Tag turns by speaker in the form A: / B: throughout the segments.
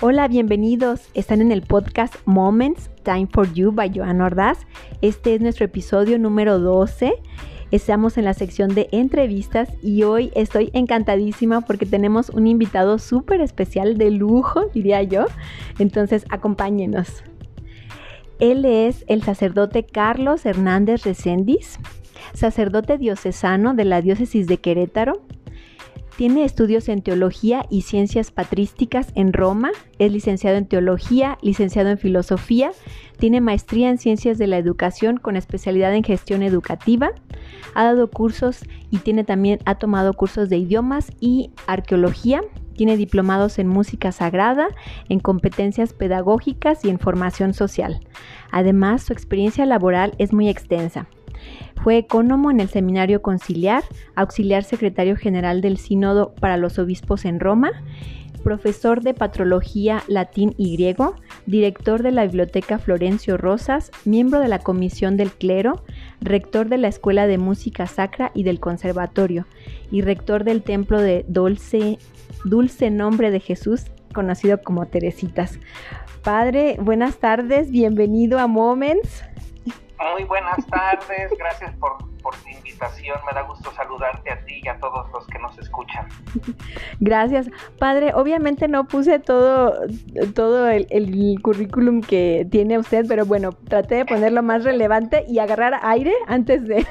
A: Hola, bienvenidos. Están en el podcast Moments Time for You by Joan Ordaz. Este es nuestro episodio número 12. Estamos en la sección de entrevistas y hoy estoy encantadísima porque tenemos un invitado súper especial de lujo, diría yo. Entonces, acompáñenos. Él es el sacerdote Carlos Hernández Recendis, sacerdote diocesano de la diócesis de Querétaro, tiene estudios en teología y ciencias patrísticas en Roma, es licenciado en teología, licenciado en filosofía, tiene maestría en ciencias de la educación con especialidad en gestión educativa, ha dado cursos y tiene también ha tomado cursos de idiomas y arqueología, tiene diplomados en música sagrada, en competencias pedagógicas y en formación social. Además, su experiencia laboral es muy extensa. Fue ecónomo en el Seminario Conciliar, auxiliar secretario general del Sínodo para los Obispos en Roma, profesor de Patrología Latín y Griego, director de la Biblioteca Florencio Rosas, miembro de la Comisión del Clero, rector de la Escuela de Música Sacra y del Conservatorio, y rector del Templo de Dulce, Dulce Nombre de Jesús, conocido como Teresitas. Padre, buenas tardes, bienvenido a Moments.
B: Muy buenas tardes, gracias por, tu invitación, me da gusto saludarte a ti y a todos los que nos escuchan.
A: Gracias. Padre, obviamente no puse todo, todo el, currículum que tiene usted, pero bueno, traté de ponerlo más relevante y agarrar aire antes de...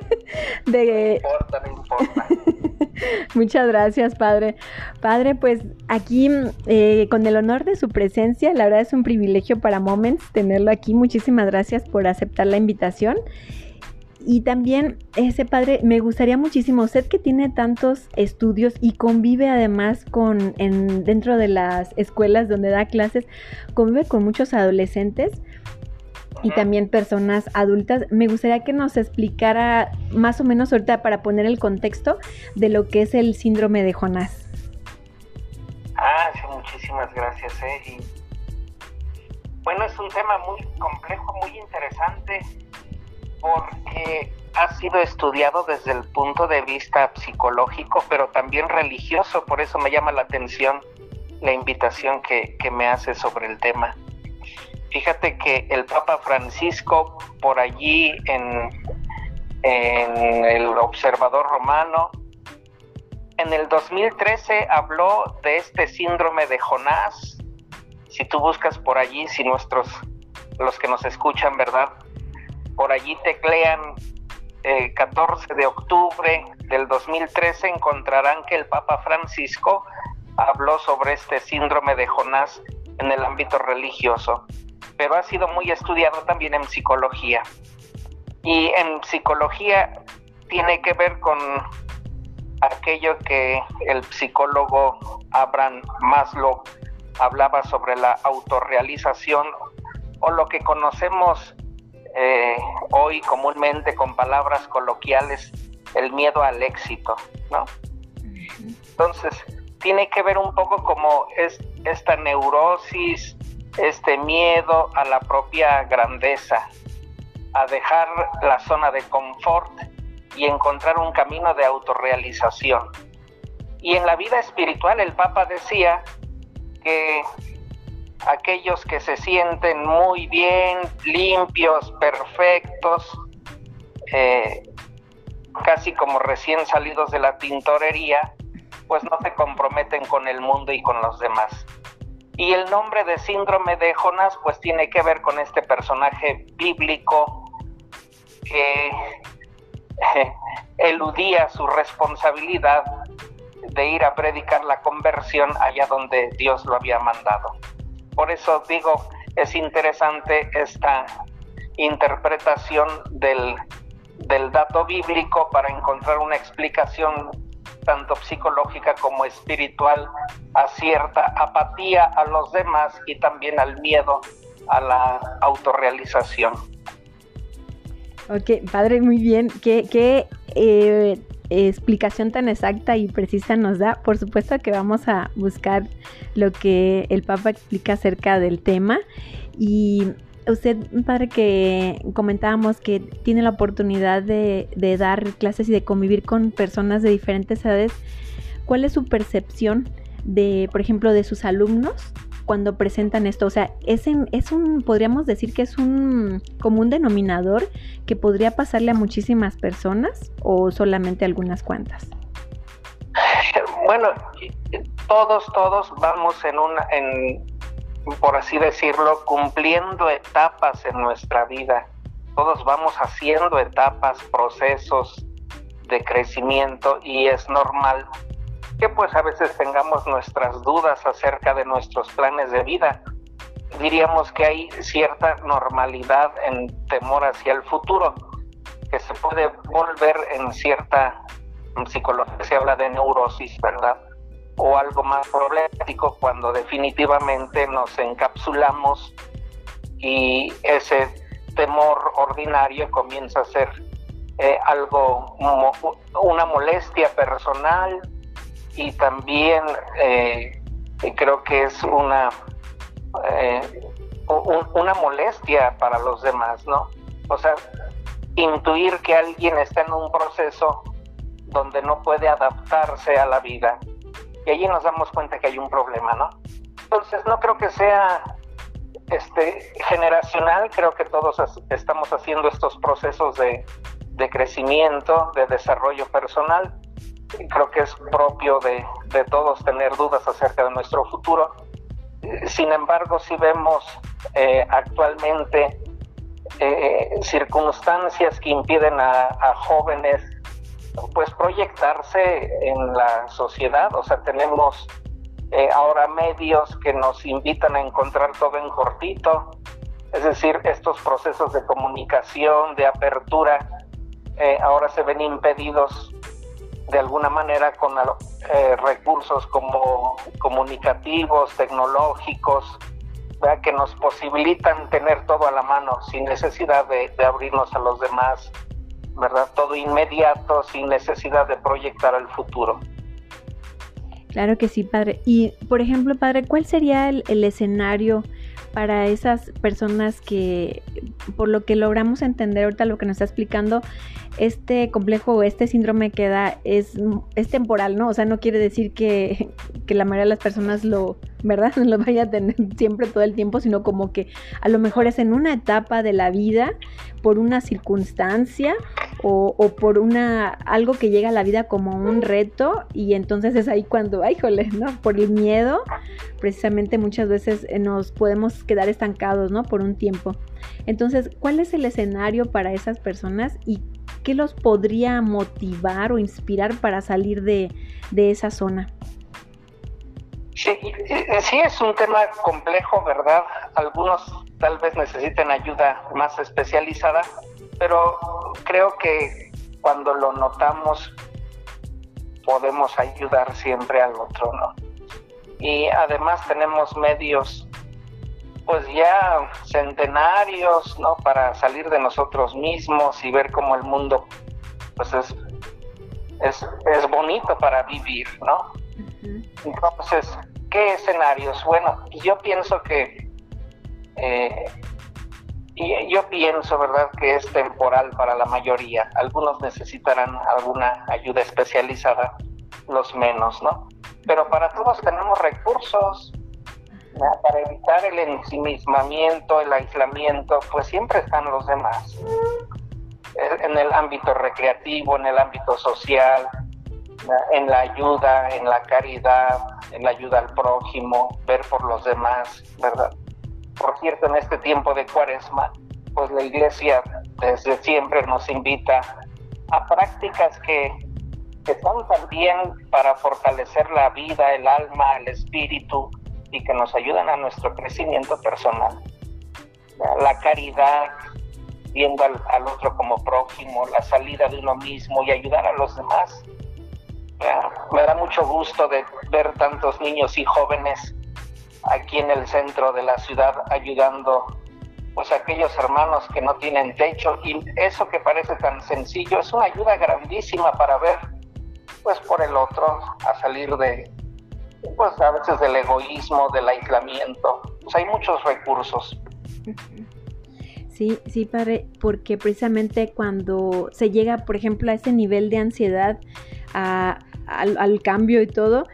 B: de... No importa, no importa.
A: Muchas gracias, padre. Padre, pues aquí eh, con el honor de su presencia, la verdad es un privilegio para Moments tenerlo aquí. Muchísimas gracias por aceptar la invitación. Y también, ese padre, me gustaría muchísimo, usted que tiene tantos estudios y convive además con, en, dentro de las escuelas donde da clases, convive con muchos adolescentes y también personas adultas. Me gustaría que nos explicara más o menos ahorita para poner el contexto de lo que es el síndrome de Jonás.
B: Ah, sí, muchísimas gracias. ¿eh? bueno, es un tema muy complejo, muy interesante, porque ha sido estudiado desde el punto de vista psicológico, pero también religioso, por eso me llama la atención la invitación que, que me hace sobre el tema. Fíjate que el Papa Francisco, por allí en, el Observador Romano, en el 2013 habló de este síndrome de Jonás. Si tú buscas por allí, si nuestros, los que nos escuchan, ¿verdad? Por allí teclean el 14 de octubre del 2013, encontrarán que el Papa Francisco habló sobre este síndrome de Jonás en el ámbito religioso pero ha sido muy estudiado también en psicología. Y en psicología tiene que ver con aquello que el psicólogo Abraham Maslow hablaba sobre la autorrealización o lo que conocemos eh, hoy comúnmente con palabras coloquiales, el miedo al éxito, ¿no? Entonces, tiene que ver un poco como es esta neurosis este miedo a la propia grandeza, a dejar la zona de confort y encontrar un camino de autorrealización. Y en la vida espiritual el Papa decía que aquellos que se sienten muy bien, limpios, perfectos, eh, casi como recién salidos de la tintorería, pues no se comprometen con el mundo y con los demás. Y el nombre de síndrome de Jonás pues tiene que ver con este personaje bíblico que eludía su responsabilidad de ir a predicar la conversión allá donde Dios lo había mandado. Por eso digo, es interesante esta interpretación del, del dato bíblico para encontrar una explicación tanto psicológica como espiritual, a cierta apatía a los demás y también al miedo a la autorrealización.
A: Ok, padre, muy bien. ¿Qué, eh, explicación tan exacta y precisa nos da? Por supuesto que vamos a buscar lo que el Papa explica acerca del tema. Y usted, padre, que comentábamos que tiene la oportunidad de, dar clases y de convivir con personas de diferentes edades, ¿cuál es su percepción de, por ejemplo, de sus alumnos cuando presentan esto? O sea, ¿es, es un, podríamos decir que es un común denominador que podría pasarle a muchísimas personas o solamente algunas cuantas?
B: Bueno, todos, todos vamos en una, en, por así decirlo, cumpliendo etapas en nuestra vida. Todos vamos haciendo etapas, procesos de crecimiento y es normal que pues a veces tengamos nuestras dudas acerca de nuestros planes de vida. Diríamos que hay cierta normalidad en temor hacia el futuro, que se puede volver en cierta psicología, se habla de neurosis, ¿verdad? O algo más problemático cuando definitivamente nos encapsulamos y ese temor ordinario comienza a ser eh, algo, una molestia personal, y también eh, creo que es una, eh, una molestia para los demás, ¿no? O sea, intuir que alguien está en un proceso donde no puede adaptarse a la vida. Y allí nos damos cuenta que hay un problema, ¿no? Entonces no creo que sea este generacional, creo que todos estamos haciendo estos procesos de, de crecimiento, de desarrollo personal, creo que es propio de, todos tener dudas acerca de nuestro futuro. Sin embargo, si vemos eh, actualmente eh, circunstancias que impiden a, jóvenes pues proyectarse en la sociedad, o sea, tenemos eh, ahora medios que nos invitan a encontrar todo en cortito, es decir, estos procesos de comunicación, de apertura, ahora se ven impedidos de alguna manera con eh, recursos como comunicativos, tecnológicos, que nos posibilitan tener todo a la mano sin necesidad de, abrirnos a los demás, ¿verdad? Todo inmediato, sin necesidad de proyectar el futuro.
A: Claro que sí, padre. Y, por ejemplo, padre, ¿cuál sería el, el escenario para esas personas que, por lo que logramos entender ahorita lo que nos está explicando, este complejo o este síndrome que da es, es temporal, ¿no? O sea, no quiere decir que, que la mayoría de las personas lo, ¿verdad? Lo vaya a tener siempre todo el tiempo, sino como que a lo mejor es en una etapa de la vida, por una circunstancia o, o por una algo que llega a la vida como un reto y entonces es ahí cuando, ay, jole, ¿no? Por el miedo, precisamente muchas veces eh, nos podemos quedar estancados, ¿no? Por un tiempo. Entonces, ¿cuál es el escenario para esas personas y qué los podría motivar o inspirar para salir de, de esa zona?
B: Sí, sí, es un tema complejo, ¿verdad? Algunos tal vez necesiten ayuda más especializada, pero creo que cuando lo notamos podemos ayudar siempre al otro, ¿no? Y además tenemos medios pues ya centenarios, ¿no? Para salir de nosotros mismos y ver cómo el mundo pues es, es, es bonito para vivir, ¿no? Entonces, ¿qué escenarios? Bueno, yo pienso que, eh, yo pienso, ¿verdad?, que es temporal para la mayoría. Algunos necesitarán alguna ayuda especializada, los menos, ¿no? Pero para todos tenemos recursos, para evitar el ensimismamiento, el aislamiento, pues siempre están los demás. En el ámbito recreativo, en el ámbito social, en la ayuda, en la caridad, en la ayuda al prójimo, ver por los demás, ¿verdad? Por cierto, en este tiempo de cuaresma, pues la iglesia desde siempre nos invita a prácticas que, que son también para fortalecer la vida, el alma, el espíritu y que nos ayudan a nuestro crecimiento personal. La caridad, viendo al, al otro como prójimo, la salida de uno mismo y ayudar a los demás me da mucho gusto de ver tantos niños y jóvenes aquí en el centro de la ciudad ayudando pues a aquellos hermanos que no tienen techo y eso que parece tan sencillo es una ayuda grandísima para ver pues por el otro a salir de pues a veces del egoísmo, del aislamiento. Pues hay muchos recursos.
A: Sí, sí, padre, porque precisamente cuando se llega, por ejemplo, a ese nivel de ansiedad, a, al, cambio y todo,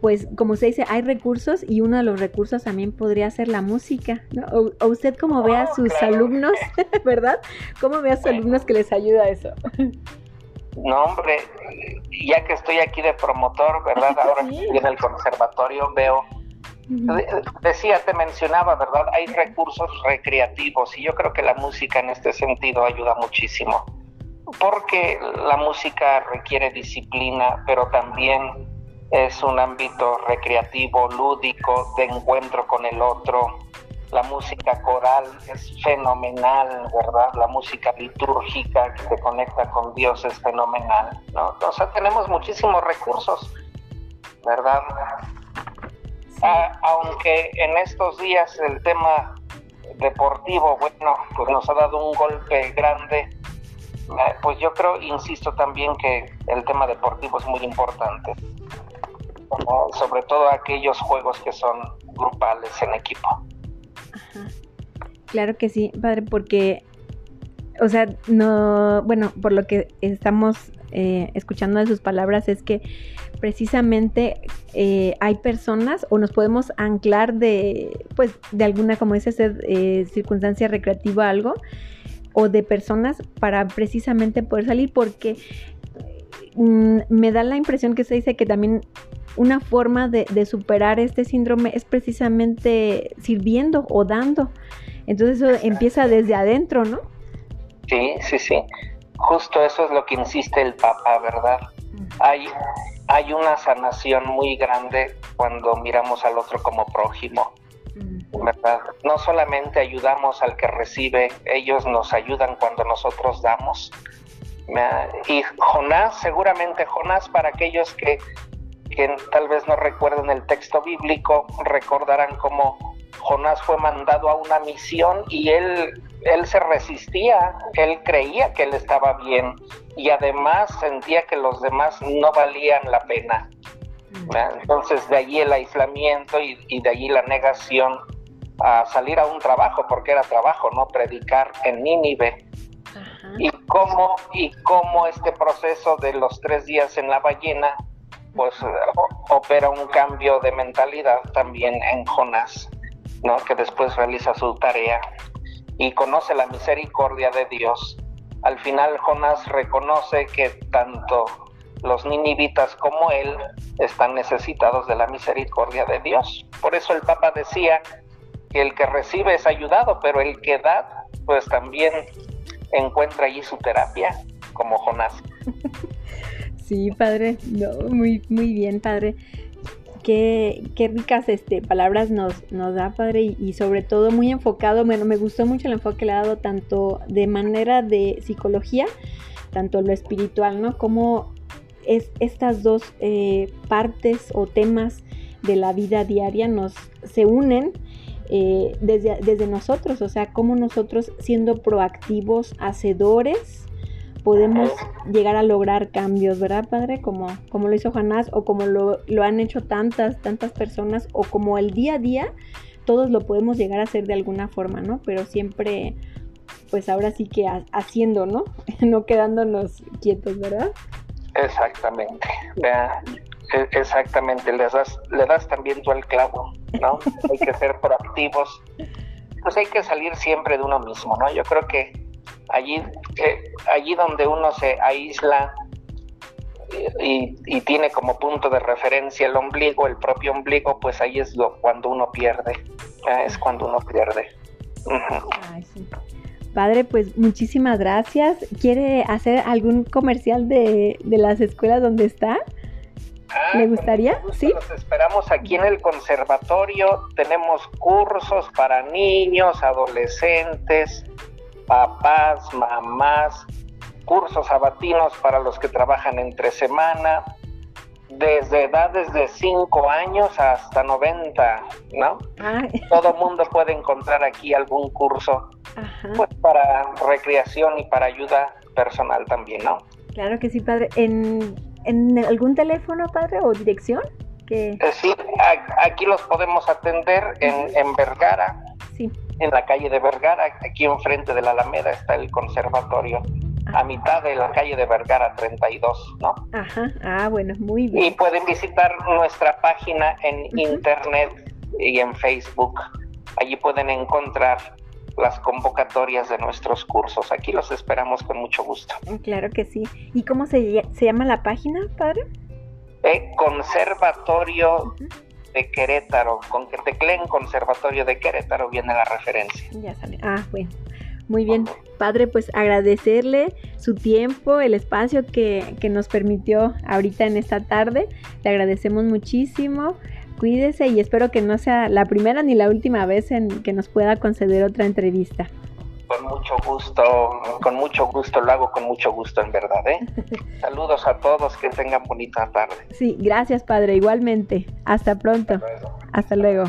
A: pues como se dice, hay recursos y uno de los recursos también podría ser la música, ¿no? O, usted como ve a oh, sus alumnos, ¿verdad? ¿Cómo ve a sus alumnos que les ayuda eso?
B: No, hombre, ya que estoy aquí de promotor, ¿verdad? Ahora en el conservatorio veo Decía, te mencionaba, ¿verdad? Hay recursos recreativos y yo creo que la música en este sentido ayuda muchísimo, porque la música requiere disciplina, pero también es un ámbito recreativo, lúdico, de encuentro con el otro. La música coral es fenomenal, ¿verdad? La música litúrgica que te conecta con Dios es fenomenal, ¿no? O sea, tenemos muchísimos recursos, ¿verdad? Ah, aunque en estos días el tema deportivo, bueno, pues nos ha dado un golpe grande, eh, pues yo creo, insisto también que el tema deportivo es muy importante, sobre todo aquellos juegos que son grupales en equipo.
A: Claro que sí, padre, porque, o sea, no, bueno, por lo que estamos eh, escuchando de sus palabras es que precisamente eh, hay personas o nos podemos anclar de, pues, de alguna, como dice eh, circunstancia recreativa algo, o de personas para precisamente poder salir, porque mm, me da la impresión que se dice que también una forma de, de, superar este síndrome es precisamente sirviendo o dando. Entonces eso empieza desde adentro, ¿no?
B: Sí, sí, sí. Justo eso es lo que insiste el Papa, ¿verdad? Hay, hay una sanación muy grande cuando miramos al otro como prójimo. ¿verdad? No solamente ayudamos al que recibe, ellos nos ayudan cuando nosotros damos. Y Jonás, seguramente Jonás, para aquellos que, que tal vez no recuerden el texto bíblico, recordarán cómo Jonás fue mandado a una misión y él él se resistía, él creía que él estaba bien y además sentía que los demás no valían la pena. Entonces de allí el aislamiento y, de allí la negación a salir a un trabajo, porque era trabajo, ¿no? Predicar en Nínive. Y cómo, y cómo este proceso de los tres días en la ballena, pues opera un cambio de mentalidad también en Jonás, ¿no? Que después realiza su tarea y conoce la misericordia de Dios. Al final Jonás reconoce que tanto los ninivitas como él están necesitados de la misericordia de Dios. Por eso el Papa decía que el que recibe es ayudado, pero el que da, pues también encuentra allí su terapia, como Jonás.
A: Sí, padre, no, muy, muy bien, padre qué, qué ricas este, palabras nos, nos da, Padre, y, sobre todo muy enfocado, bueno, me gustó mucho el enfoque que le ha dado tanto de manera de psicología, tanto lo espiritual, ¿no? Como es, estas dos eh, partes o temas de la vida diaria nos se unen eh, desde, desde nosotros, o sea, como nosotros siendo proactivos, hacedores, podemos llegar a lograr cambios, ¿verdad, Padre? Como, como lo hizo Jonás o como lo, lo, han hecho tantas, tantas personas o como el día a día, todos lo podemos llegar a hacer de alguna forma, ¿no? Pero siempre, pues ahora sí que haciendo, ¿no? no quedándonos quietos, ¿verdad?
B: Exactamente. Vea, e, exactamente, le das, le das también tú al clavo, ¿no? hay que ser proactivos. Pues hay que salir siempre de uno mismo, ¿no? Yo creo que allí, eh, allí donde uno se aísla y, tiene como punto de referencia el ombligo, el propio ombligo, pues ahí es lo, cuando uno pierde, es cuando uno pierde.
A: Padre, pues muchísimas gracias. ¿Quiere hacer algún comercial de, de las escuelas donde está?
B: Ah, ¿Le gustaría? Sí. Los esperamos aquí en el conservatorio. Tenemos cursos para niños, adolescentes, papás, mamás, cursos sabatinos para los que trabajan entre semana, desde edades de 5 años hasta 90, ¿no? Todo mundo puede encontrar aquí algún curso pues para recreación y para ayuda personal también, ¿no?
A: Claro que sí, padre. ¿En, algún teléfono, padre, o dirección? Que...
B: Eh, sí, aquí los podemos atender en, en Vergara, en la calle de Vergara, aquí enfrente de la Alameda está el conservatorio. a mitad de la calle de Vergara 32, ¿no?
A: Ajá, ah, bueno, muy bien.
B: Y pueden visitar nuestra página en internet y en Facebook. Allí pueden encontrar las convocatorias de nuestros cursos. Aquí los esperamos con mucho gusto.
A: Claro que sí. ¿Y cómo se, se llama la página, padre?
B: Eh, Conservatorio de Querétaro. Con que tecleen Conservatorio de Querétaro viene la referencia.
A: Ya sale. Ah, bueno. Muy bien, padre, pues agradecerle su tiempo, el espacio que, que nos permitió ahorita en esta tarde. Le agradecemos muchísimo cuídese y espero que no sea la primera ni la última vez en que nos pueda conceder otra entrevista.
B: Con mucho gusto, con mucho gusto, lo hago con mucho gusto en verdad. ¿eh? Saludos a todos, que tengan bonita tarde.
A: Sí, gracias padre, igualmente. Hasta pronto. Hasta luego.